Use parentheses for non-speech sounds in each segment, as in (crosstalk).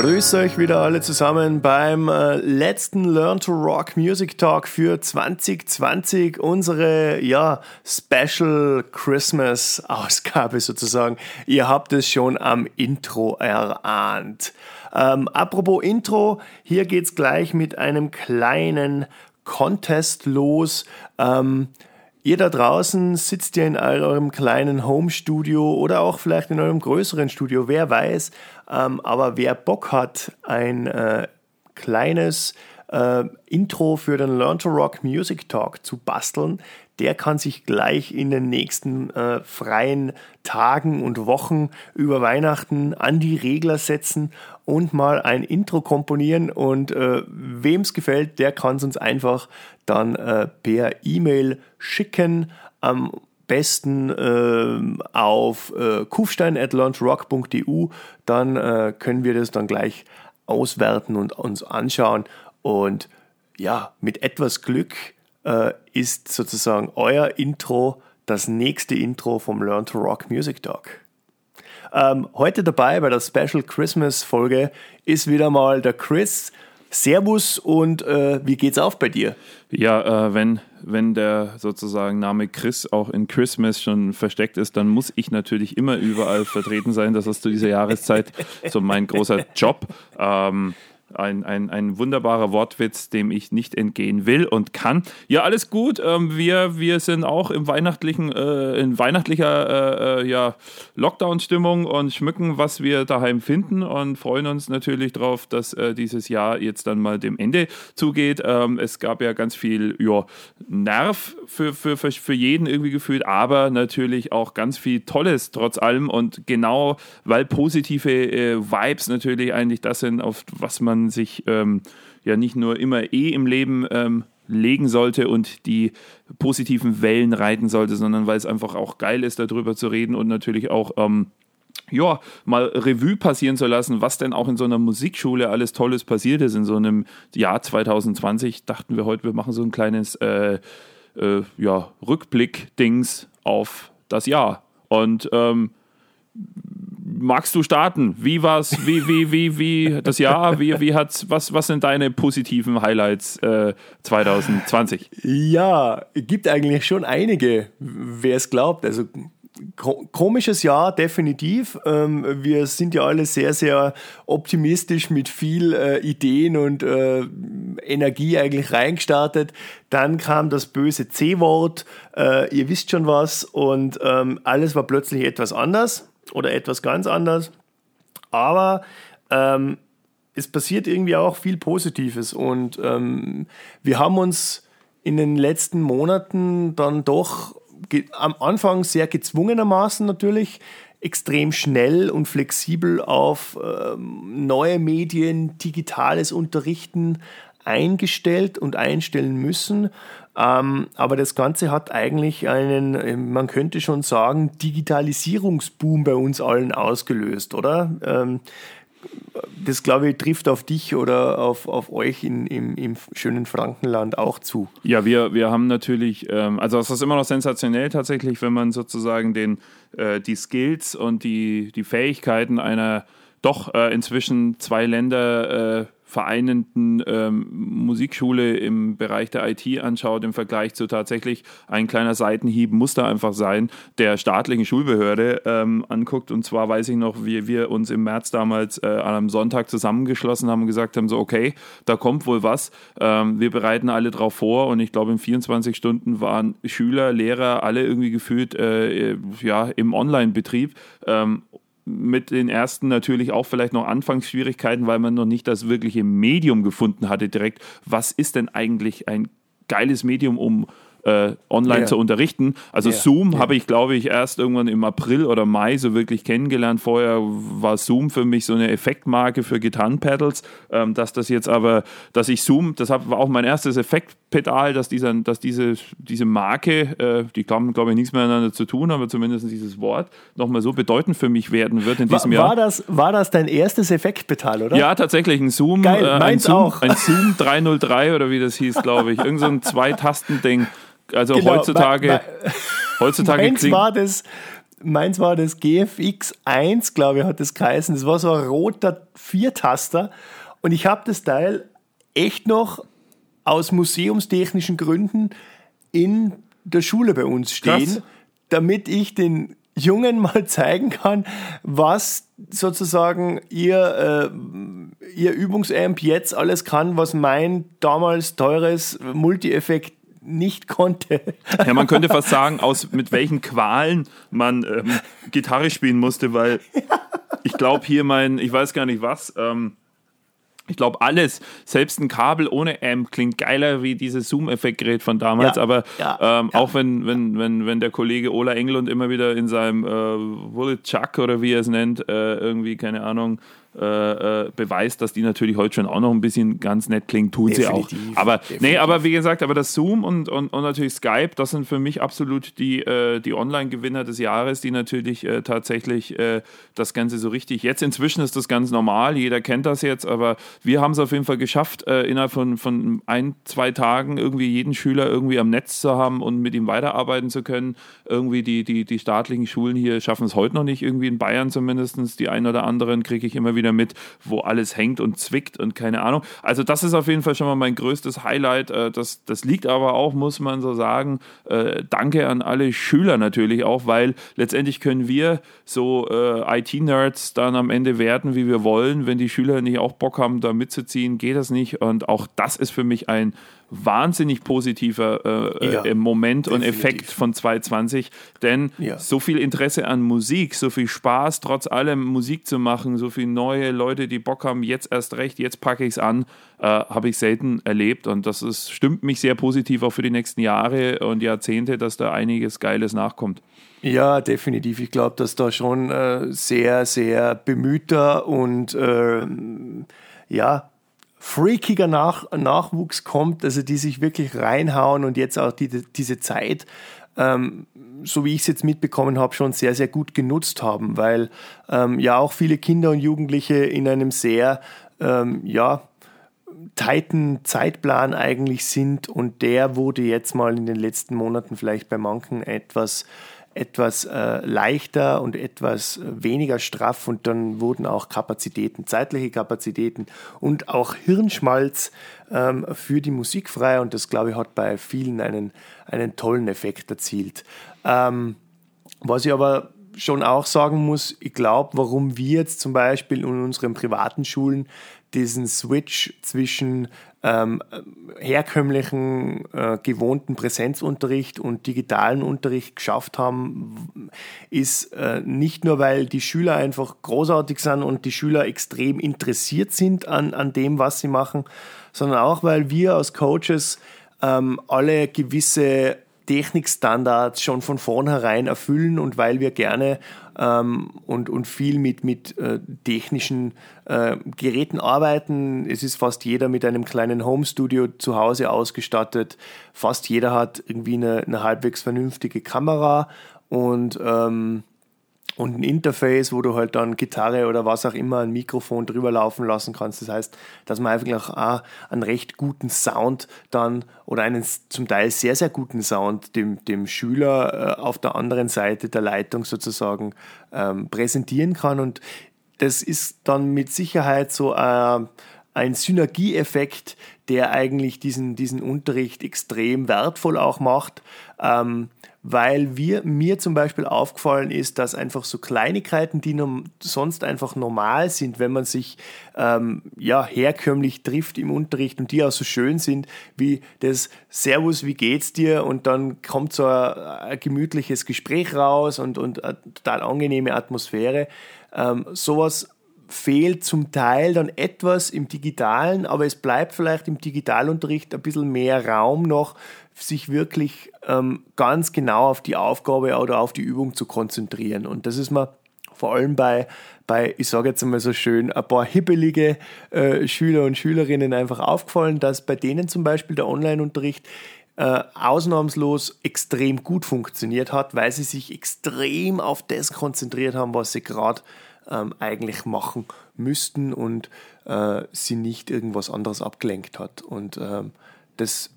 Grüße euch wieder alle zusammen beim äh, letzten Learn to Rock Music Talk für 2020, unsere ja, Special Christmas Ausgabe sozusagen. Ihr habt es schon am Intro erahnt. Ähm, apropos Intro, hier geht's gleich mit einem kleinen Contest los. Ähm, Ihr da draußen sitzt ja in eurem kleinen Home-Studio oder auch vielleicht in eurem größeren Studio, wer weiß. Ähm, aber wer Bock hat, ein äh, kleines äh, Intro für den Learn to Rock Music Talk zu basteln, der kann sich gleich in den nächsten äh, freien Tagen und Wochen über Weihnachten an die Regler setzen und mal ein Intro komponieren. Und äh, wem es gefällt, der kann es uns einfach dann äh, per E-Mail schicken. Am besten äh, auf äh, kufstein.launchrock.eu. Dann äh, können wir das dann gleich auswerten und uns anschauen. Und ja, mit etwas Glück äh, ist sozusagen euer Intro das nächste Intro vom Learn to Rock Music Talk. Ähm, heute dabei bei der Special Christmas Folge ist wieder mal der Chris. Servus und äh, wie geht's auf bei dir? Ja, äh, wenn, wenn der sozusagen Name Chris auch in Christmas schon versteckt ist, dann muss ich natürlich immer überall vertreten sein. Das ist zu dieser Jahreszeit so mein großer Job. Ähm, ein, ein, ein wunderbarer Wortwitz, dem ich nicht entgehen will und kann. Ja, alles gut. Ähm, wir, wir sind auch im weihnachtlichen, äh, in weihnachtlicher äh, äh, ja, Lockdown-Stimmung und schmücken, was wir daheim finden und freuen uns natürlich darauf, dass äh, dieses Jahr jetzt dann mal dem Ende zugeht. Ähm, es gab ja ganz viel ja, Nerv für, für, für, für jeden irgendwie gefühlt, aber natürlich auch ganz viel Tolles trotz allem und genau, weil positive äh, Vibes natürlich eigentlich das sind, auf was man man sich ähm, ja nicht nur immer eh im Leben ähm, legen sollte und die positiven Wellen reiten sollte, sondern weil es einfach auch geil ist, darüber zu reden und natürlich auch ähm, ja, mal Revue passieren zu lassen, was denn auch in so einer Musikschule alles Tolles passiert ist. In so einem Jahr 2020 dachten wir heute, wir machen so ein kleines äh, äh, ja, Rückblick-Dings auf das Jahr. Und ähm, magst du starten? Wie war's? Wie, wie, wie, wie das Jahr? Wie, wie hat's, was, was sind deine positiven Highlights äh, 2020? Ja, gibt eigentlich schon einige, wer es glaubt. Also komisches Jahr, definitiv. Ähm, wir sind ja alle sehr, sehr optimistisch mit viel äh, Ideen und äh, Energie eigentlich reingestartet. Dann kam das böse C-Wort, äh, ihr wisst schon was, und ähm, alles war plötzlich etwas anders oder etwas ganz anders. Aber ähm, es passiert irgendwie auch viel Positives und ähm, wir haben uns in den letzten Monaten dann doch am Anfang sehr gezwungenermaßen natürlich extrem schnell und flexibel auf ähm, neue Medien, digitales Unterrichten eingestellt und einstellen müssen. Ähm, aber das Ganze hat eigentlich einen, man könnte schon sagen, Digitalisierungsboom bei uns allen ausgelöst, oder? Ähm, das glaube ich trifft auf dich oder auf, auf euch in, im, im schönen Frankenland auch zu. Ja, wir, wir haben natürlich, ähm, also es ist immer noch sensationell tatsächlich, wenn man sozusagen den, äh, die Skills und die, die Fähigkeiten einer doch äh, inzwischen zwei Länder äh, vereinenden ähm, Musikschule im Bereich der IT anschaut, im Vergleich zu tatsächlich ein kleiner Seitenhieb muss da einfach sein, der staatlichen Schulbehörde ähm, anguckt. Und zwar weiß ich noch, wie wir uns im März damals äh, an einem Sonntag zusammengeschlossen haben und gesagt haben, so okay, da kommt wohl was. Ähm, wir bereiten alle drauf vor und ich glaube in 24 Stunden waren Schüler, Lehrer, alle irgendwie gefühlt äh, ja, im Online-Betrieb. Mit den ersten natürlich auch vielleicht noch Anfangsschwierigkeiten, weil man noch nicht das wirkliche Medium gefunden hatte direkt. Was ist denn eigentlich ein geiles Medium, um äh, online ja. zu unterrichten. Also ja. Zoom habe ich, glaube ich, erst irgendwann im April oder Mai so wirklich kennengelernt. Vorher war Zoom für mich so eine Effektmarke für Gitarrenpedals. Ähm, dass das jetzt aber, dass ich Zoom, das war auch mein erstes Effektpedal, dass, dieser, dass diese, diese Marke, äh, die haben, glaube ich, nichts miteinander zu tun, aber zumindest dieses Wort nochmal so bedeutend für mich werden wird in diesem war, Jahr. War das, war das dein erstes Effektpedal, oder? Ja, tatsächlich. Ein Zoom. Geil, äh, ein Zoom, auch. Ein Zoom 303 oder wie das hieß, glaube ich. Irgend so ein (laughs) Zwei-Tasten-Ding. Also genau, heutzutage, heutzutage meins war das meins war das GFX 1, glaube ich, hat das geheißen. Das war so ein roter Viertaster. Und ich habe das Teil echt noch aus museumstechnischen Gründen in der Schule bei uns stehen, Krass. damit ich den Jungen (laughs) mal zeigen kann, was sozusagen ihr, äh, ihr Übungsamp jetzt alles kann, was mein damals teures Multi-Effekt nicht konnte. Ja, man könnte fast sagen, aus mit welchen Qualen man ähm, Gitarre spielen musste, weil ich glaube hier mein, ich weiß gar nicht was, ähm, ich glaube, alles, selbst ein Kabel ohne Amp klingt geiler wie dieses Zoom-Effektgerät von damals. Ja, aber ja, ähm, ja. auch wenn, wenn, wenn, wenn der Kollege Ola Englund immer wieder in seinem äh, Bullet Chuck oder wie er es nennt, äh, irgendwie, keine Ahnung, äh, äh, beweist, dass die natürlich heute schon auch noch ein bisschen ganz nett klingt, tun definitiv, sie auch. Aber definitiv. nee, aber wie gesagt, aber das Zoom und, und, und natürlich Skype, das sind für mich absolut die, äh, die Online-Gewinner des Jahres, die natürlich äh, tatsächlich das Ganze so richtig. Jetzt inzwischen ist das ganz normal, jeder kennt das jetzt, aber wir haben es auf jeden Fall geschafft, innerhalb von, von ein, zwei Tagen irgendwie jeden Schüler irgendwie am Netz zu haben und mit ihm weiterarbeiten zu können. Irgendwie die, die, die staatlichen Schulen hier schaffen es heute noch nicht, irgendwie in Bayern zumindest. Die ein oder anderen kriege ich immer wieder wieder mit, wo alles hängt und zwickt und keine Ahnung. Also das ist auf jeden Fall schon mal mein größtes Highlight. Äh, das, das liegt aber auch, muss man so sagen, äh, danke an alle Schüler natürlich auch, weil letztendlich können wir so äh, IT-Nerds dann am Ende werden, wie wir wollen. Wenn die Schüler nicht auch Bock haben, da mitzuziehen, geht das nicht. Und auch das ist für mich ein wahnsinnig positiver äh, ja, äh, Moment definitiv. und Effekt von 2020, denn ja. so viel Interesse an Musik, so viel Spaß, trotz allem Musik zu machen, so viele neue Leute, die Bock haben, jetzt erst recht, jetzt packe ich es an, äh, habe ich selten erlebt und das ist, stimmt mich sehr positiv auch für die nächsten Jahre und Jahrzehnte, dass da einiges Geiles nachkommt. Ja, definitiv. Ich glaube, dass da schon äh, sehr, sehr bemühter und äh, ja, freakiger Nach Nachwuchs kommt, also die sich wirklich reinhauen und jetzt auch die, diese Zeit, ähm, so wie ich es jetzt mitbekommen habe, schon sehr, sehr gut genutzt haben, weil ähm, ja auch viele Kinder und Jugendliche in einem sehr, ähm, ja, tighten Zeitplan eigentlich sind und der wurde jetzt mal in den letzten Monaten vielleicht bei manchen etwas etwas äh, leichter und etwas äh, weniger straff und dann wurden auch Kapazitäten, zeitliche Kapazitäten und auch Hirnschmalz ähm, für die Musik frei und das, glaube ich, hat bei vielen einen, einen tollen Effekt erzielt. Ähm, was ich aber schon auch sagen muss, ich glaube, warum wir jetzt zum Beispiel in unseren privaten Schulen diesen Switch zwischen ähm, herkömmlichen, äh, gewohnten Präsenzunterricht und digitalen Unterricht geschafft haben, ist äh, nicht nur, weil die Schüler einfach großartig sind und die Schüler extrem interessiert sind an, an dem, was sie machen, sondern auch, weil wir als Coaches ähm, alle gewisse Technikstandards schon von vornherein erfüllen und weil wir gerne ähm, und, und viel mit, mit äh, technischen äh, Geräten arbeiten. Es ist fast jeder mit einem kleinen Home-Studio zu Hause ausgestattet. Fast jeder hat irgendwie eine, eine halbwegs vernünftige Kamera und ähm, und ein Interface, wo du halt dann Gitarre oder was auch immer, ein Mikrofon drüber laufen lassen kannst. Das heißt, dass man einfach auch einen recht guten Sound dann oder einen zum Teil sehr, sehr guten Sound dem, dem Schüler äh, auf der anderen Seite der Leitung sozusagen ähm, präsentieren kann. Und das ist dann mit Sicherheit so äh, ein Synergieeffekt, der eigentlich diesen, diesen Unterricht extrem wertvoll auch macht. Ähm, weil wir, mir zum Beispiel aufgefallen ist, dass einfach so Kleinigkeiten, die sonst einfach normal sind, wenn man sich ähm, ja, herkömmlich trifft im Unterricht und die auch so schön sind, wie das Servus, wie geht's dir? Und dann kommt so ein, ein gemütliches Gespräch raus und, und eine total angenehme Atmosphäre. Ähm, sowas fehlt zum Teil dann etwas im digitalen, aber es bleibt vielleicht im Digitalunterricht ein bisschen mehr Raum noch, sich wirklich ähm, ganz genau auf die Aufgabe oder auf die Übung zu konzentrieren. Und das ist mir vor allem bei, bei ich sage jetzt einmal so schön, ein paar hibbelige äh, Schüler und Schülerinnen einfach aufgefallen, dass bei denen zum Beispiel der Online-Unterricht äh, ausnahmslos extrem gut funktioniert hat, weil sie sich extrem auf das konzentriert haben, was sie gerade ähm, eigentlich machen müssten und äh, sie nicht irgendwas anderes abgelenkt hat. Und ähm, das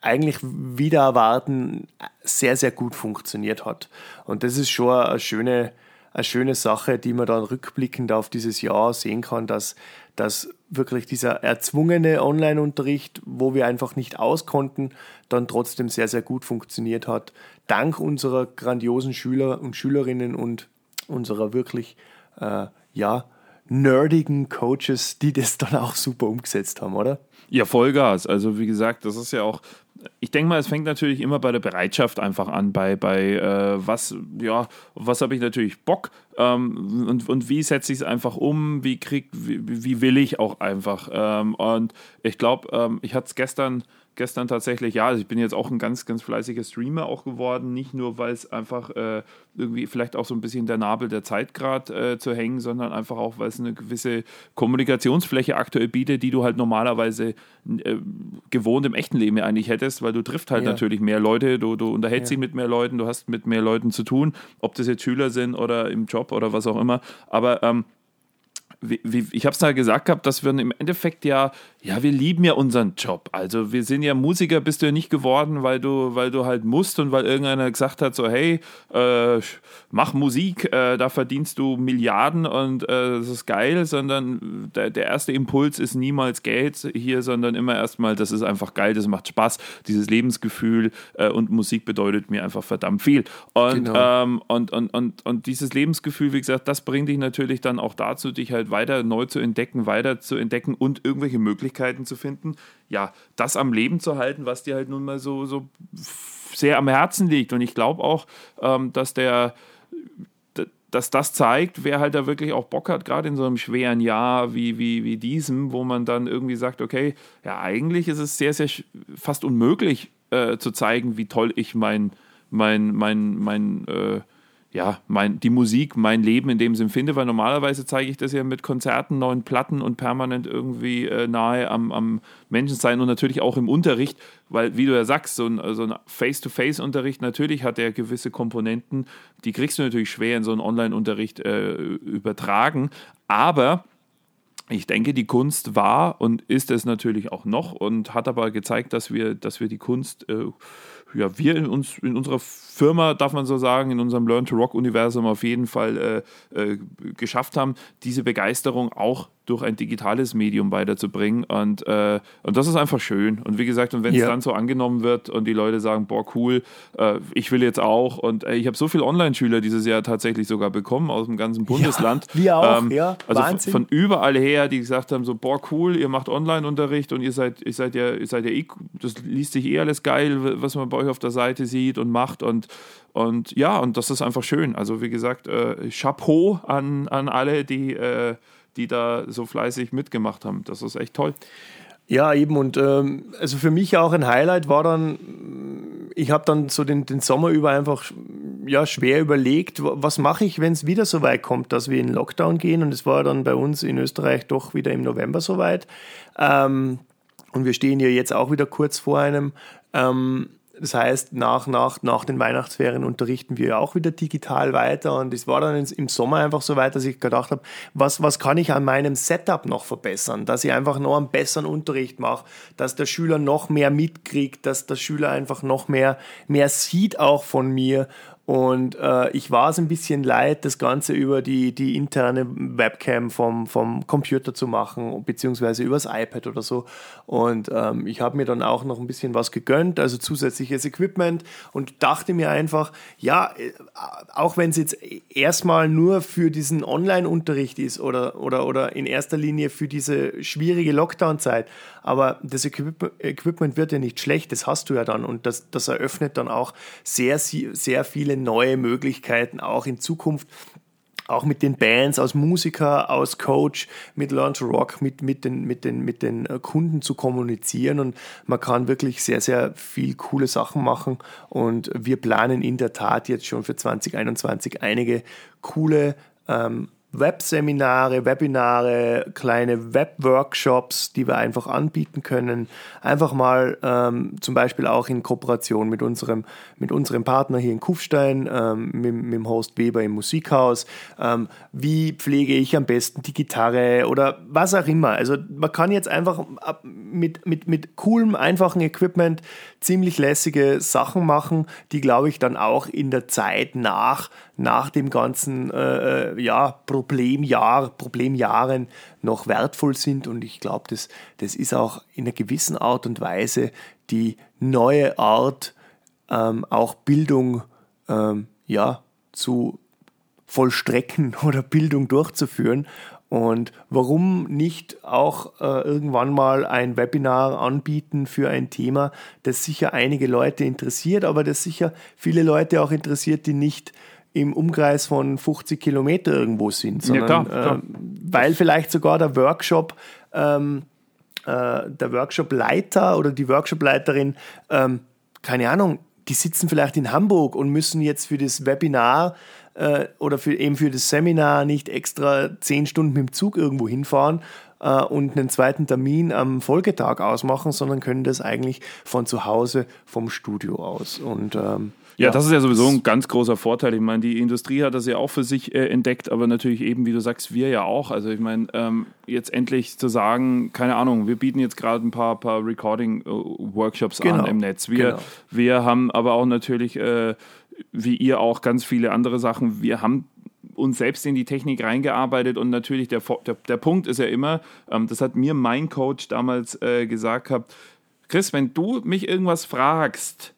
eigentlich wieder erwarten sehr, sehr gut funktioniert hat. Und das ist schon eine schöne, eine schöne Sache, die man dann rückblickend auf dieses Jahr sehen kann, dass, dass wirklich dieser erzwungene Online-Unterricht, wo wir einfach nicht auskonnten, dann trotzdem sehr, sehr gut funktioniert hat. Dank unserer grandiosen Schüler und Schülerinnen und unserer wirklich, äh, ja, nerdigen Coaches, die das dann auch super umgesetzt haben, oder? Ja, Vollgas. Also wie gesagt, das ist ja auch, ich denke mal, es fängt natürlich immer bei der Bereitschaft einfach an, bei, bei äh, was, ja, was habe ich natürlich Bock ähm, und, und wie setze ich es einfach um, wie krieg, wie, wie will ich auch einfach. Ähm, und ich glaube, ähm, ich hatte es gestern gestern tatsächlich, ja, also ich bin jetzt auch ein ganz, ganz fleißiger Streamer auch geworden, nicht nur, weil es einfach äh, irgendwie vielleicht auch so ein bisschen der Nabel der Zeit gerade äh, zu hängen, sondern einfach auch, weil es eine gewisse Kommunikationsfläche aktuell bietet, die du halt normalerweise äh, gewohnt im echten Leben eigentlich hättest, weil du triffst halt ja. natürlich mehr Leute, du, du unterhältst ja. dich mit mehr Leuten, du hast mit mehr Leuten zu tun, ob das jetzt Schüler sind oder im Job oder was auch immer, aber ähm, wie, wie, ich habe es da gesagt gehabt, dass wir im Endeffekt ja, ja, wir lieben ja unseren Job. Also wir sind ja Musiker, bist du ja nicht geworden, weil du, weil du halt musst und weil irgendeiner gesagt hat, so hey, äh, mach Musik, äh, da verdienst du Milliarden und äh, das ist geil, sondern der, der erste Impuls ist niemals Geld hier, sondern immer erstmal, das ist einfach geil, das macht Spaß, dieses Lebensgefühl äh, und Musik bedeutet mir einfach verdammt viel. Und, genau. ähm, und, und, und, und dieses Lebensgefühl, wie gesagt, das bringt dich natürlich dann auch dazu, dich halt weiter neu zu entdecken, weiter zu entdecken und irgendwelche Möglichkeiten zu finden, ja, das am Leben zu halten, was dir halt nun mal so, so sehr am Herzen liegt. Und ich glaube auch, ähm, dass der dass das zeigt, wer halt da wirklich auch Bock hat, gerade in so einem schweren Jahr wie, wie, wie diesem, wo man dann irgendwie sagt, okay, ja, eigentlich ist es sehr, sehr fast unmöglich äh, zu zeigen, wie toll ich mein, mein, mein, mein, äh, ja, mein, die Musik, mein Leben in dem Sinn finde, weil normalerweise zeige ich das ja mit Konzerten, neuen Platten und permanent irgendwie äh, nahe am, am Menschensein und natürlich auch im Unterricht, weil, wie du ja sagst, so ein, so ein Face-to-Face-Unterricht, natürlich hat er gewisse Komponenten, die kriegst du natürlich schwer in so einen Online-Unterricht äh, übertragen, aber ich denke, die Kunst war und ist es natürlich auch noch und hat aber gezeigt, dass wir, dass wir die Kunst äh, ja, wir in, uns, in unserer Firma, darf man so sagen, in unserem Learn to Rock-Universum auf jeden Fall äh, äh, geschafft haben, diese Begeisterung auch durch ein digitales Medium weiterzubringen. Und, äh, und das ist einfach schön. Und wie gesagt, und wenn es ja. dann so angenommen wird und die Leute sagen, boah, cool, äh, ich will jetzt auch. Und äh, ich habe so viele Online-Schüler dieses Jahr tatsächlich sogar bekommen aus dem ganzen Bundesland. Ja, (laughs) wir auch, ähm, ja. Also Wahnsinn. von überall her, die gesagt haben, so, boah, cool, ihr macht Online-Unterricht und ihr seid, ihr seid ja, ihr seid ja eh, das liest sich eh alles geil, was man bei euch auf der Seite sieht und macht. Und und ja, und das ist einfach schön. Also wie gesagt, äh, Chapeau an, an alle, die äh, die da so fleißig mitgemacht haben. Das ist echt toll. Ja, eben. Und ähm, also für mich auch ein Highlight war dann, ich habe dann so den, den Sommer über einfach ja, schwer überlegt, was mache ich, wenn es wieder so weit kommt, dass wir in Lockdown gehen. Und es war dann bei uns in Österreich doch wieder im November so weit. Ähm, und wir stehen ja jetzt auch wieder kurz vor einem. Ähm, das heißt, nach, nach, nach den Weihnachtsferien unterrichten wir auch wieder digital weiter. Und es war dann im Sommer einfach so weit, dass ich gedacht habe, was, was kann ich an meinem Setup noch verbessern? Dass ich einfach noch einen besseren Unterricht mache, dass der Schüler noch mehr mitkriegt, dass der Schüler einfach noch mehr, mehr sieht auch von mir und äh, ich war es ein bisschen leid, das Ganze über die, die interne Webcam vom, vom Computer zu machen, beziehungsweise übers iPad oder so. Und ähm, ich habe mir dann auch noch ein bisschen was gegönnt, also zusätzliches Equipment und dachte mir einfach, ja, äh, auch wenn es jetzt erstmal nur für diesen Online-Unterricht ist oder, oder, oder in erster Linie für diese schwierige Lockdown-Zeit, aber das Equipment wird ja nicht schlecht, das hast du ja dann und das, das eröffnet dann auch sehr, sehr viele neue Möglichkeiten auch in Zukunft auch mit den Bands, als Musiker, als Coach, mit Learn to Rock, mit, mit, den, mit, den, mit den äh, Kunden zu kommunizieren. Und man kann wirklich sehr, sehr viel coole Sachen machen. Und wir planen in der Tat jetzt schon für 2021 einige coole ähm, Webseminare, Webinare, kleine Webworkshops, die wir einfach anbieten können. Einfach mal ähm, zum Beispiel auch in Kooperation mit unserem, mit unserem Partner hier in Kufstein, ähm, mit, mit, dem Host Weber im Musikhaus. Ähm, wie pflege ich am besten die Gitarre oder was auch immer. Also man kann jetzt einfach mit, mit, mit coolem, einfachen Equipment ziemlich lässige Sachen machen, die, glaube ich, dann auch in der Zeit nach, nach dem ganzen äh, äh ja, Problemjahr, Problemjahren noch wertvoll sind. Und ich glaube, das, das ist auch in einer gewissen Art und Weise die neue Art, ähm, auch Bildung ähm, ja, zu vollstrecken (laughs) oder Bildung durchzuführen. Und warum nicht auch äh, irgendwann mal ein Webinar anbieten für ein Thema, das sicher einige Leute interessiert, aber das sicher viele Leute auch interessiert, die nicht im Umkreis von 50 Kilometer irgendwo sind, sondern ja, klar, klar. Äh, weil vielleicht sogar der Workshop, ähm, äh, der Workshopleiter oder die Workshopleiterin, ähm, keine Ahnung, die sitzen vielleicht in Hamburg und müssen jetzt für das Webinar äh, oder für, eben für das Seminar nicht extra zehn Stunden mit dem Zug irgendwo hinfahren äh, und einen zweiten Termin am Folgetag ausmachen, sondern können das eigentlich von zu Hause vom Studio aus. Und ähm, ja, das ist ja sowieso ein ganz großer Vorteil. Ich meine, die Industrie hat das ja auch für sich äh, entdeckt, aber natürlich eben, wie du sagst, wir ja auch. Also ich meine, ähm, jetzt endlich zu sagen, keine Ahnung, wir bieten jetzt gerade ein paar, paar Recording-Workshops genau. an im Netz. Wir, genau. wir haben aber auch natürlich, äh, wie ihr auch, ganz viele andere Sachen. Wir haben uns selbst in die Technik reingearbeitet und natürlich der, der, der Punkt ist ja immer, ähm, das hat mir mein Coach damals äh, gesagt gehabt, Chris, wenn du mich irgendwas fragst,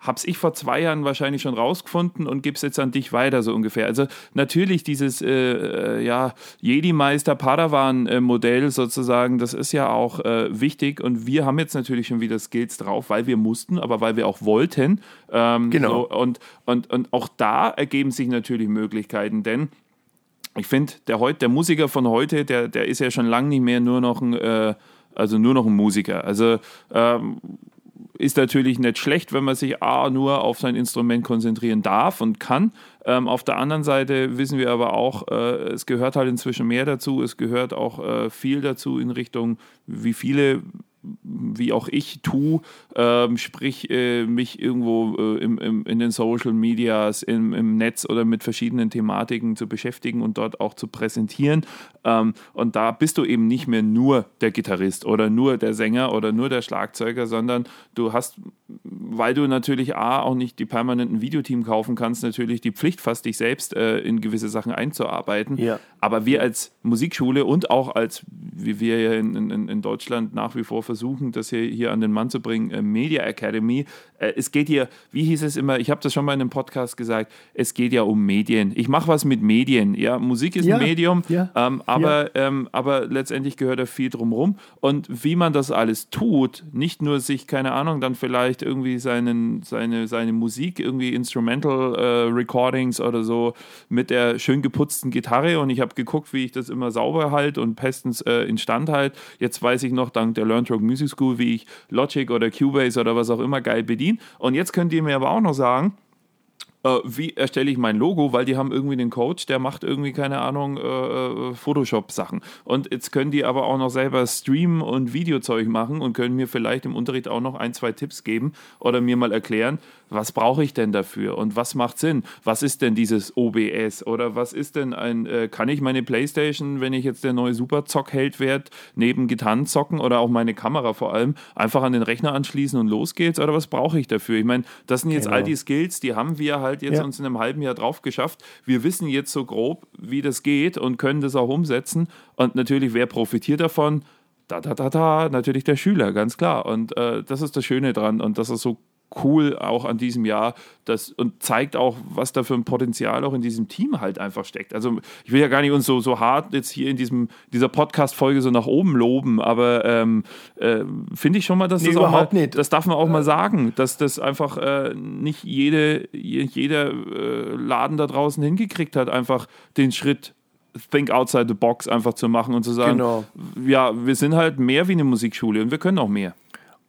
hab's ich vor zwei Jahren wahrscheinlich schon rausgefunden und gib's jetzt an dich weiter, so ungefähr. Also natürlich dieses äh, äh ja, Jedi-Meister Padawan-Modell sozusagen, das ist ja auch äh, wichtig und wir haben jetzt natürlich schon wieder Skills drauf, weil wir mussten, aber weil wir auch wollten. Ähm, genau. So, und, und, und auch da ergeben sich natürlich Möglichkeiten, denn ich finde, der, der Musiker von heute, der, der ist ja schon lange nicht mehr nur noch ein, äh, also nur noch ein Musiker. Also ähm, ist natürlich nicht schlecht, wenn man sich A nur auf sein Instrument konzentrieren darf und kann. Ähm, auf der anderen Seite wissen wir aber auch, äh, es gehört halt inzwischen mehr dazu. Es gehört auch äh, viel dazu in Richtung, wie viele wie auch ich tue, ähm, sprich äh, mich irgendwo äh, im, im, in den Social Medias, im, im, Netz oder mit verschiedenen Thematiken zu beschäftigen und dort auch zu präsentieren. Ähm, und da bist du eben nicht mehr nur der Gitarrist oder nur der Sänger oder nur der Schlagzeuger, sondern du hast, weil du natürlich A, auch nicht die permanenten Videoteam kaufen kannst, natürlich die Pflicht fast dich selbst äh, in gewisse Sachen einzuarbeiten. Ja. Aber wir als Musikschule und auch als, wie wir ja in, in, in Deutschland nach wie vor versuchen, das hier, hier an den Mann zu bringen, äh, Media Academy. Äh, es geht hier, wie hieß es immer, ich habe das schon mal in einem Podcast gesagt, es geht ja um Medien. Ich mache was mit Medien. Ja, Musik ist ja, ein Medium, ja, ähm, aber, ja. ähm, aber letztendlich gehört da viel drumherum. Und wie man das alles tut, nicht nur sich, keine Ahnung, dann vielleicht irgendwie seinen, seine, seine Musik, irgendwie Instrumental äh, Recordings oder so mit der schön geputzten Gitarre und ich habe geguckt, wie ich das immer sauber halte und bestens äh, instand halte. Jetzt weiß ich noch dank der Learn Rock Music School, wie ich Logic oder Cubase oder was auch immer geil bediene. Und jetzt könnt ihr mir aber auch noch sagen, äh, wie erstelle ich mein Logo, weil die haben irgendwie den Coach, der macht irgendwie, keine Ahnung, äh, äh, Photoshop-Sachen. Und jetzt können die aber auch noch selber streamen und Videozeug machen und können mir vielleicht im Unterricht auch noch ein, zwei Tipps geben oder mir mal erklären, was brauche ich denn dafür und was macht Sinn? Was ist denn dieses OBS oder was ist denn ein, äh, kann ich meine Playstation, wenn ich jetzt der neue Super-Zock-Held werde, neben Gitarren zocken oder auch meine Kamera vor allem, einfach an den Rechner anschließen und los geht's oder was brauche ich dafür? Ich meine, das sind jetzt genau. all die Skills, die haben wir halt jetzt ja. uns in einem halben Jahr drauf geschafft. Wir wissen jetzt so grob, wie das geht und können das auch umsetzen und natürlich, wer profitiert davon? da, da, da, da, natürlich der Schüler, ganz klar. Und äh, das ist das Schöne dran und das ist so cool auch an diesem Jahr das, und zeigt auch, was da für ein Potenzial auch in diesem Team halt einfach steckt. Also ich will ja gar nicht uns so, so hart jetzt hier in diesem, dieser Podcast-Folge so nach oben loben, aber ähm, äh, finde ich schon mal, dass nee, das auch mal, nicht. das darf man auch mal sagen, dass das einfach äh, nicht jede, jeder äh, Laden da draußen hingekriegt hat, einfach den Schritt Think outside the box einfach zu machen und zu sagen, genau. ja, wir sind halt mehr wie eine Musikschule und wir können auch mehr.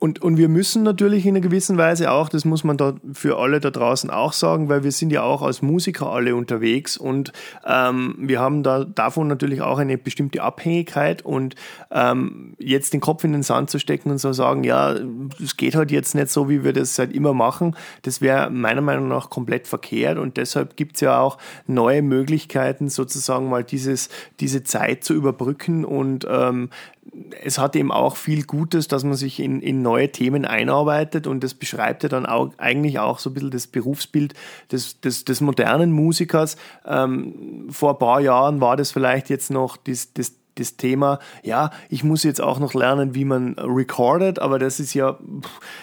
Und, und wir müssen natürlich in einer gewissen Weise auch, das muss man da für alle da draußen auch sagen, weil wir sind ja auch als Musiker alle unterwegs und ähm, wir haben da davon natürlich auch eine bestimmte Abhängigkeit und ähm, jetzt den Kopf in den Sand zu stecken und so sagen, ja, es geht halt jetzt nicht so, wie wir das seit immer machen, das wäre meiner Meinung nach komplett verkehrt und deshalb gibt es ja auch neue Möglichkeiten, sozusagen mal dieses, diese Zeit zu überbrücken und ähm, es hat eben auch viel Gutes, dass man sich in, in neue Themen einarbeitet und das beschreibt ja dann auch eigentlich auch so ein bisschen das Berufsbild des, des, des modernen Musikers. Ähm, vor ein paar Jahren war das vielleicht jetzt noch das, das das Thema, ja, ich muss jetzt auch noch lernen, wie man recordet, aber das ist ja,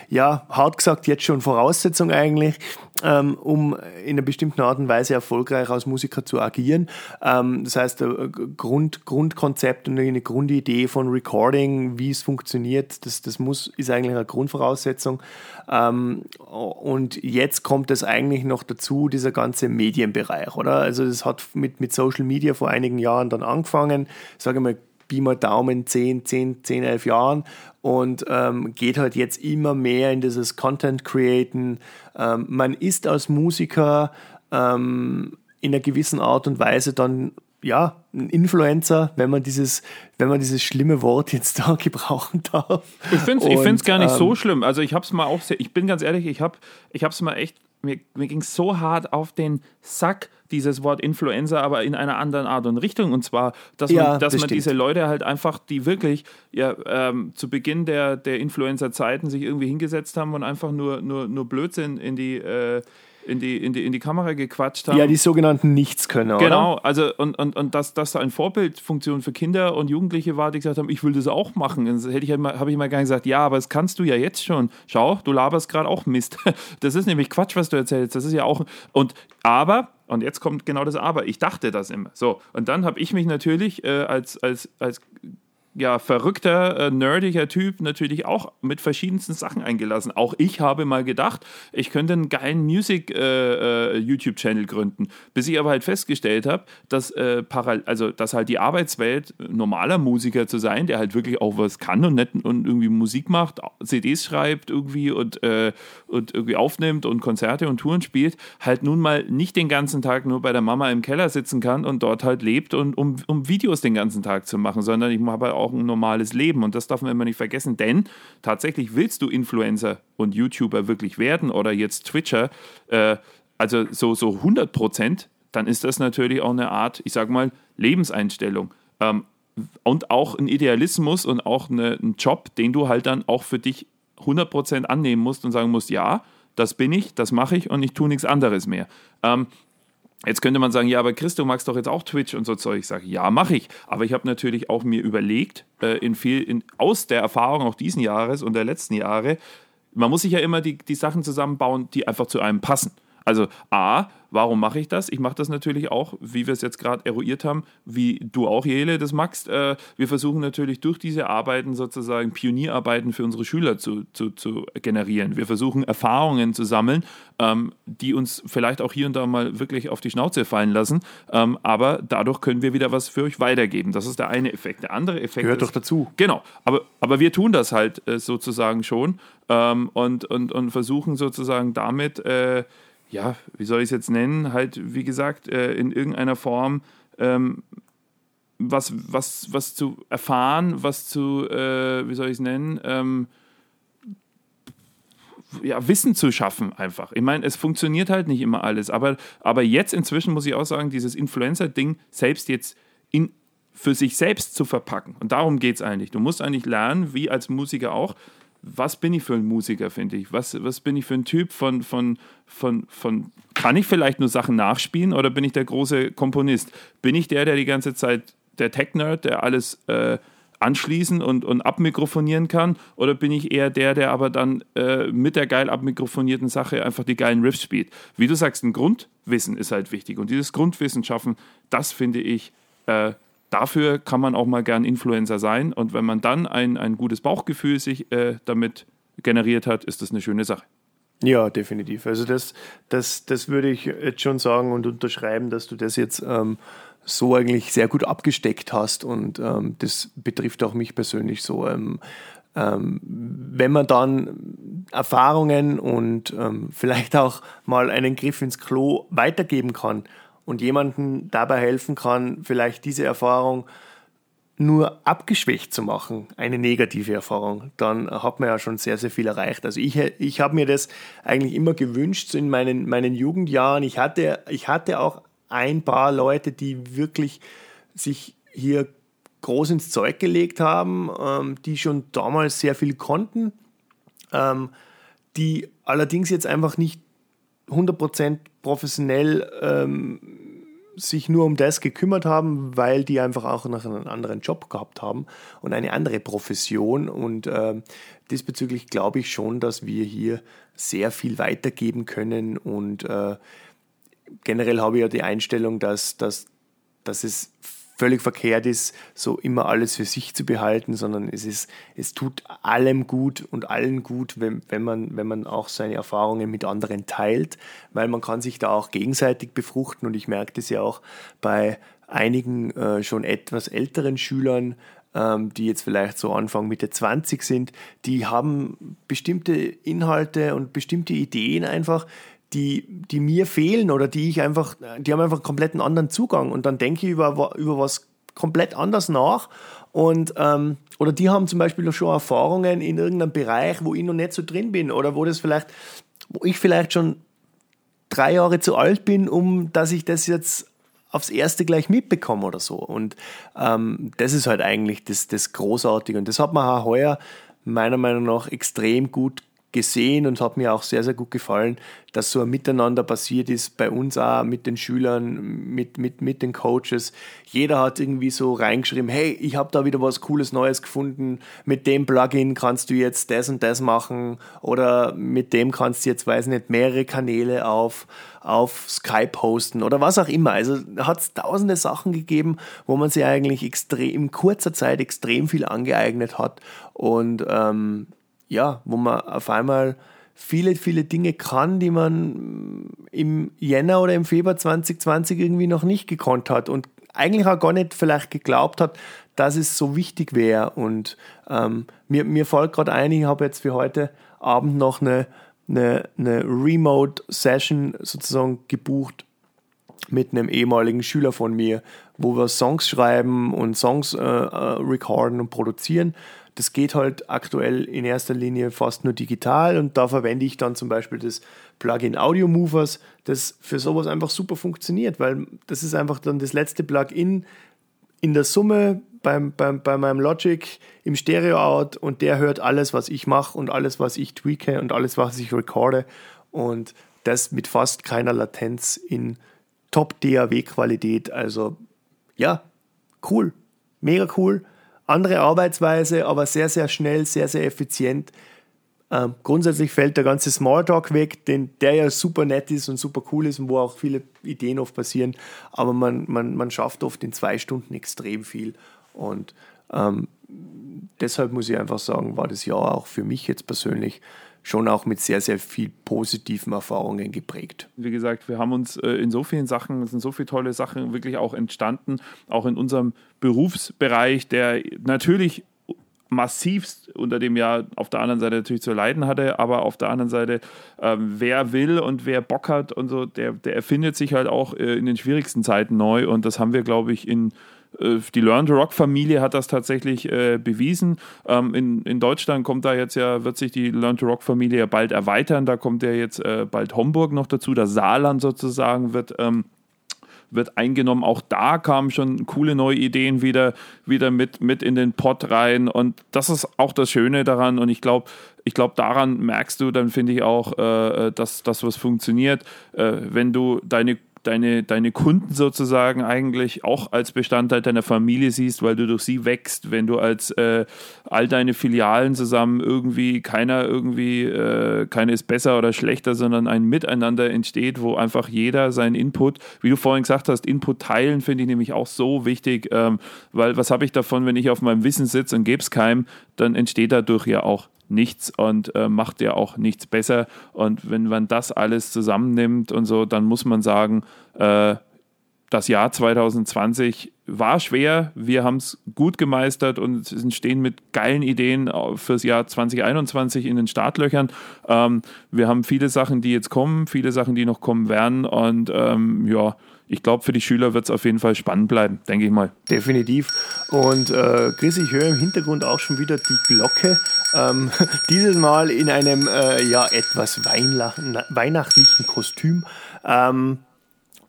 ja, hart gesagt, jetzt schon Voraussetzung eigentlich, um in einer bestimmten Art und Weise erfolgreich als Musiker zu agieren. Ähm, das heißt, ein Grund, Grundkonzept und eine Grundidee von Recording, wie es funktioniert, das, das muss, ist eigentlich eine Grundvoraussetzung. Ähm, und jetzt kommt es eigentlich noch dazu, dieser ganze Medienbereich, oder? Also das hat mit, mit Social Media vor einigen Jahren dann angefangen, sage ich mal, Pi Daumen 10, 10, 10, 11 Jahren und ähm, geht halt jetzt immer mehr in dieses Content Createn. Ähm, man ist als Musiker ähm, in einer gewissen Art und Weise dann ja, ein Influencer, wenn man dieses, wenn man dieses schlimme Wort jetzt da (laughs) gebrauchen darf. Ich finde es gar nicht so ähm, schlimm. Also ich habe es mal auch sehr, ich bin ganz ehrlich, ich habe es mal echt mir, mir ging es so hart auf den Sack, dieses Wort Influencer, aber in einer anderen Art und Richtung. Und zwar, dass ja, man, dass das man diese Leute halt einfach, die wirklich ja, ähm, zu Beginn der, der Influencer-Zeiten sich irgendwie hingesetzt haben und einfach nur, nur, nur Blödsinn in die, äh, in die, in die, in die Kamera gequatscht haben. Ja, die sogenannten Nichtskönner, Genau, oder? also und, und, und dass das eine Vorbildfunktion für Kinder und Jugendliche war, die gesagt haben, ich will das auch machen. Das hätte ich immer, habe ich immer gar gesagt, ja, aber das kannst du ja jetzt schon. Schau, du laberst gerade auch Mist. (laughs) Das ist nämlich Quatsch, was du erzählst. Das ist ja auch. Und aber, und jetzt kommt genau das Aber, ich dachte das immer. So, und dann habe ich mich natürlich äh, als, als, als ja, verrückter, äh, nerdiger Typ natürlich auch mit verschiedensten Sachen eingelassen. Auch ich habe mal gedacht, ich könnte einen geilen Music-YouTube-Channel äh, äh gründen. Bis ich aber halt festgestellt habe, dass, äh, also, dass halt die Arbeitswelt, normaler Musiker zu sein, der halt wirklich auch was kann und, nicht, und irgendwie Musik macht, CDs schreibt irgendwie und, äh, und irgendwie aufnimmt und Konzerte und Touren spielt, halt nun mal nicht den ganzen Tag nur bei der Mama im Keller sitzen kann und dort halt lebt und um, um Videos den ganzen Tag zu machen, sondern ich habe halt auch ein normales Leben. Und das darf man immer nicht vergessen, denn tatsächlich willst du Influencer und YouTuber wirklich werden oder jetzt Twitcher, äh, also so, so 100 Prozent, dann ist das natürlich auch eine Art, ich sag mal, Lebenseinstellung. Ähm, und auch ein Idealismus und auch eine, ein Job, den du halt dann auch für dich 100% annehmen musst und sagen musst, ja, das bin ich, das mache ich und ich tue nichts anderes mehr. Ähm, Jetzt könnte man sagen, ja, aber Chris, du magst doch jetzt auch Twitch und so Zeug. Ich sage, ja, mache ich. Aber ich habe natürlich auch mir überlegt, äh, in viel, in, aus der Erfahrung auch diesen Jahres und der letzten Jahre, man muss sich ja immer die, die Sachen zusammenbauen, die einfach zu einem passen. Also A, warum mache ich das? Ich mache das natürlich auch, wie wir es jetzt gerade eruiert haben, wie du auch, Jele, das magst. Äh, wir versuchen natürlich durch diese Arbeiten sozusagen Pionierarbeiten für unsere Schüler zu, zu, zu generieren. Wir versuchen Erfahrungen zu sammeln, ähm, die uns vielleicht auch hier und da mal wirklich auf die Schnauze fallen lassen. Ähm, aber dadurch können wir wieder was für euch weitergeben. Das ist der eine Effekt. Der andere Effekt gehört ist, doch dazu. Genau. Aber, aber wir tun das halt äh, sozusagen schon ähm, und, und, und versuchen sozusagen damit äh, ja, wie soll ich es jetzt nennen, halt, wie gesagt, äh, in irgendeiner Form ähm, was, was, was zu erfahren, was zu, äh, wie soll ich es nennen, ähm, ja, Wissen zu schaffen einfach. Ich meine, es funktioniert halt nicht immer alles, aber, aber jetzt inzwischen muss ich auch sagen, dieses Influencer-Ding selbst jetzt in, für sich selbst zu verpacken. Und darum geht es eigentlich. Du musst eigentlich lernen, wie als Musiker auch, was bin ich für ein Musiker, finde ich? Was, was bin ich für ein Typ von, von, von, von, kann ich vielleicht nur Sachen nachspielen oder bin ich der große Komponist? Bin ich der, der die ganze Zeit, der Tech-Nerd, der alles äh, anschließen und, und abmikrofonieren kann? Oder bin ich eher der, der aber dann äh, mit der geil abmikrofonierten Sache einfach die geilen Riffs spielt? Wie du sagst, ein Grundwissen ist halt wichtig. Und dieses Grundwissen schaffen, das finde ich äh, dafür kann man auch mal gern Influencer sein. Und wenn man dann ein, ein gutes Bauchgefühl sich äh, damit generiert hat, ist das eine schöne Sache. Ja, definitiv. Also das, das, das würde ich jetzt schon sagen und unterschreiben, dass du das jetzt ähm, so eigentlich sehr gut abgesteckt hast und ähm, das betrifft auch mich persönlich so. Ähm, ähm, wenn man dann Erfahrungen und ähm, vielleicht auch mal einen Griff ins Klo weitergeben kann und jemandem dabei helfen kann, vielleicht diese Erfahrung nur abgeschwächt zu machen, eine negative Erfahrung, dann hat man ja schon sehr, sehr viel erreicht. Also ich, ich habe mir das eigentlich immer gewünscht in meinen, meinen Jugendjahren. Ich hatte, ich hatte auch ein paar Leute, die wirklich sich hier groß ins Zeug gelegt haben, ähm, die schon damals sehr viel konnten, ähm, die allerdings jetzt einfach nicht 100% professionell ähm, sich nur um das gekümmert haben, weil die einfach auch noch einen anderen Job gehabt haben und eine andere Profession. Und äh, diesbezüglich glaube ich schon, dass wir hier sehr viel weitergeben können. Und äh, generell habe ich ja die Einstellung, dass, dass, dass es völlig verkehrt ist, so immer alles für sich zu behalten, sondern es ist, es tut allem gut und allen gut, wenn, wenn, man, wenn man auch seine Erfahrungen mit anderen teilt, weil man kann sich da auch gegenseitig befruchten. Und ich merke das ja auch bei einigen äh, schon etwas älteren Schülern, ähm, die jetzt vielleicht so Anfang Mitte 20 sind, die haben bestimmte Inhalte und bestimmte Ideen einfach, die, die mir fehlen oder die ich einfach, die haben einfach einen kompletten anderen Zugang und dann denke ich über, über was komplett anders nach und ähm, oder die haben zum Beispiel schon Erfahrungen in irgendeinem Bereich, wo ich noch nicht so drin bin oder wo das vielleicht, wo ich vielleicht schon drei Jahre zu alt bin, um dass ich das jetzt aufs Erste gleich mitbekomme oder so. Und ähm, das ist halt eigentlich das, das Großartige. Und das hat man auch heuer meiner Meinung nach extrem gut gesehen und hat mir auch sehr, sehr gut gefallen, dass so ein Miteinander passiert ist bei uns auch mit den Schülern, mit, mit, mit den Coaches. Jeder hat irgendwie so reingeschrieben, hey, ich habe da wieder was Cooles Neues gefunden, mit dem Plugin kannst du jetzt das und das machen oder mit dem kannst du jetzt, weiß nicht, mehrere Kanäle auf, auf Skype hosten oder was auch immer. Also hat es tausende Sachen gegeben, wo man sich eigentlich extrem, in kurzer Zeit extrem viel angeeignet hat und ähm, ja, wo man auf einmal viele, viele Dinge kann, die man im Jänner oder im Februar 2020 irgendwie noch nicht gekonnt hat und eigentlich auch gar nicht vielleicht geglaubt hat, dass es so wichtig wäre. Und ähm, mir, mir fällt gerade ein, ich habe jetzt für heute Abend noch eine, eine, eine Remote-Session sozusagen gebucht mit einem ehemaligen Schüler von mir, wo wir Songs schreiben und Songs äh, äh, recorden und produzieren. Das geht halt aktuell in erster Linie fast nur digital und da verwende ich dann zum Beispiel das Plugin Audio Movers, das für sowas einfach super funktioniert, weil das ist einfach dann das letzte Plugin in der Summe beim, beim, bei meinem Logic im Stereo-Out und der hört alles, was ich mache und alles, was ich tweake und alles, was ich recorde und das mit fast keiner Latenz in Top-DAW-Qualität. Also ja, cool, mega cool andere Arbeitsweise, aber sehr, sehr schnell, sehr, sehr effizient. Ähm, grundsätzlich fällt der ganze Smalltalk weg, den, der ja super nett ist und super cool ist und wo auch viele Ideen oft passieren, aber man, man, man schafft oft in zwei Stunden extrem viel. Und ähm, deshalb muss ich einfach sagen, war das Jahr auch für mich jetzt persönlich schon auch mit sehr, sehr viel positiven Erfahrungen geprägt. Wie gesagt, wir haben uns äh, in so vielen Sachen, es sind so viele tolle Sachen wirklich auch entstanden, auch in unserem Berufsbereich, der natürlich massivst unter dem Jahr auf der anderen Seite natürlich zu leiden hatte, aber auf der anderen Seite, ähm, wer will und wer Bock hat und so, der, der erfindet sich halt auch äh, in den schwierigsten Zeiten neu und das haben wir, glaube ich, in die Learn to Rock Familie hat das tatsächlich äh, bewiesen. Ähm, in, in Deutschland kommt da jetzt ja, wird sich die Learn to Rock Familie ja bald erweitern. Da kommt ja jetzt äh, bald Homburg noch dazu. Das Saarland sozusagen wird. Ähm, wird eingenommen. Auch da kamen schon coole neue Ideen wieder, wieder mit, mit in den Pott rein. Und das ist auch das Schöne daran. Und ich glaube, ich glaube, daran merkst du dann, finde ich auch, äh, dass das was funktioniert. Äh, wenn du deine deine, deine Kunden sozusagen eigentlich auch als Bestandteil deiner Familie siehst, weil du durch sie wächst, wenn du als äh, all deine Filialen zusammen irgendwie keiner irgendwie, äh, keine ist besser oder schlechter, sondern ein Miteinander entsteht, wo einfach jeder seinen Input, wie du vorhin gesagt hast, Input teilen finde ich nämlich auch so wichtig, ähm, weil was habe ich davon, wenn ich auf meinem Wissen sitze und gebe es keinem, dann entsteht dadurch ja auch nichts und äh, macht ja auch nichts besser. Und wenn man das alles zusammennimmt und so, dann muss man sagen, äh, das Jahr 2020 war schwer, wir haben es gut gemeistert und stehen mit geilen Ideen fürs Jahr 2021 in den Startlöchern. Ähm, wir haben viele Sachen, die jetzt kommen, viele Sachen, die noch kommen werden und ähm, ja, ich glaube, für die Schüler wird es auf jeden Fall spannend bleiben, denke ich mal. Definitiv. Und äh, Chris, ich höre im Hintergrund auch schon wieder die Glocke. Ähm, (laughs) dieses Mal in einem äh, ja etwas weihnachtlichen Kostüm. Ähm,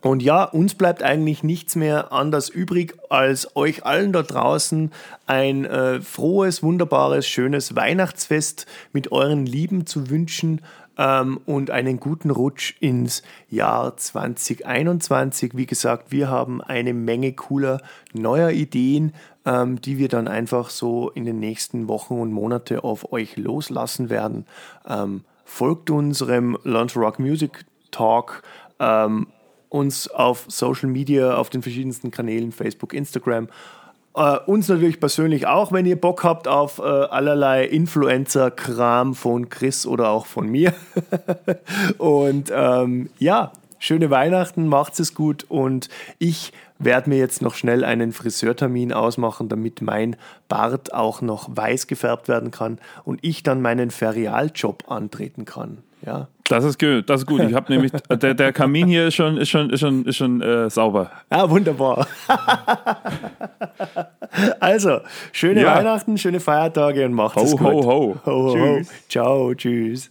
und ja, uns bleibt eigentlich nichts mehr anders übrig, als euch allen da draußen ein äh, frohes, wunderbares, schönes Weihnachtsfest mit euren Lieben zu wünschen ähm, und einen guten Rutsch ins Jahr 2021. Wie gesagt, wir haben eine Menge cooler neuer Ideen, ähm, die wir dann einfach so in den nächsten Wochen und Monate auf euch loslassen werden. Ähm, folgt unserem Learn to Rock Music Talk. Ähm, uns auf Social Media, auf den verschiedensten Kanälen, Facebook, Instagram. Uh, uns natürlich persönlich auch, wenn ihr Bock habt auf uh, allerlei Influencer-Kram von Chris oder auch von mir. (laughs) und ähm, ja, schöne Weihnachten, macht es gut und ich werde mir jetzt noch schnell einen Friseurtermin ausmachen, damit mein Bart auch noch weiß gefärbt werden kann und ich dann meinen Ferialjob antreten kann. Ja. Das ist gut, das ist gut. Ich habe nämlich, (laughs) der, der Kamin hier ist schon, ist schon, ist schon, ist schon äh, sauber. Ja, wunderbar. (laughs) also, schöne ja. Weihnachten, schöne Feiertage und macht's ho, gut. Ho, ho, ho. ho, ho. Ciao, tschüss.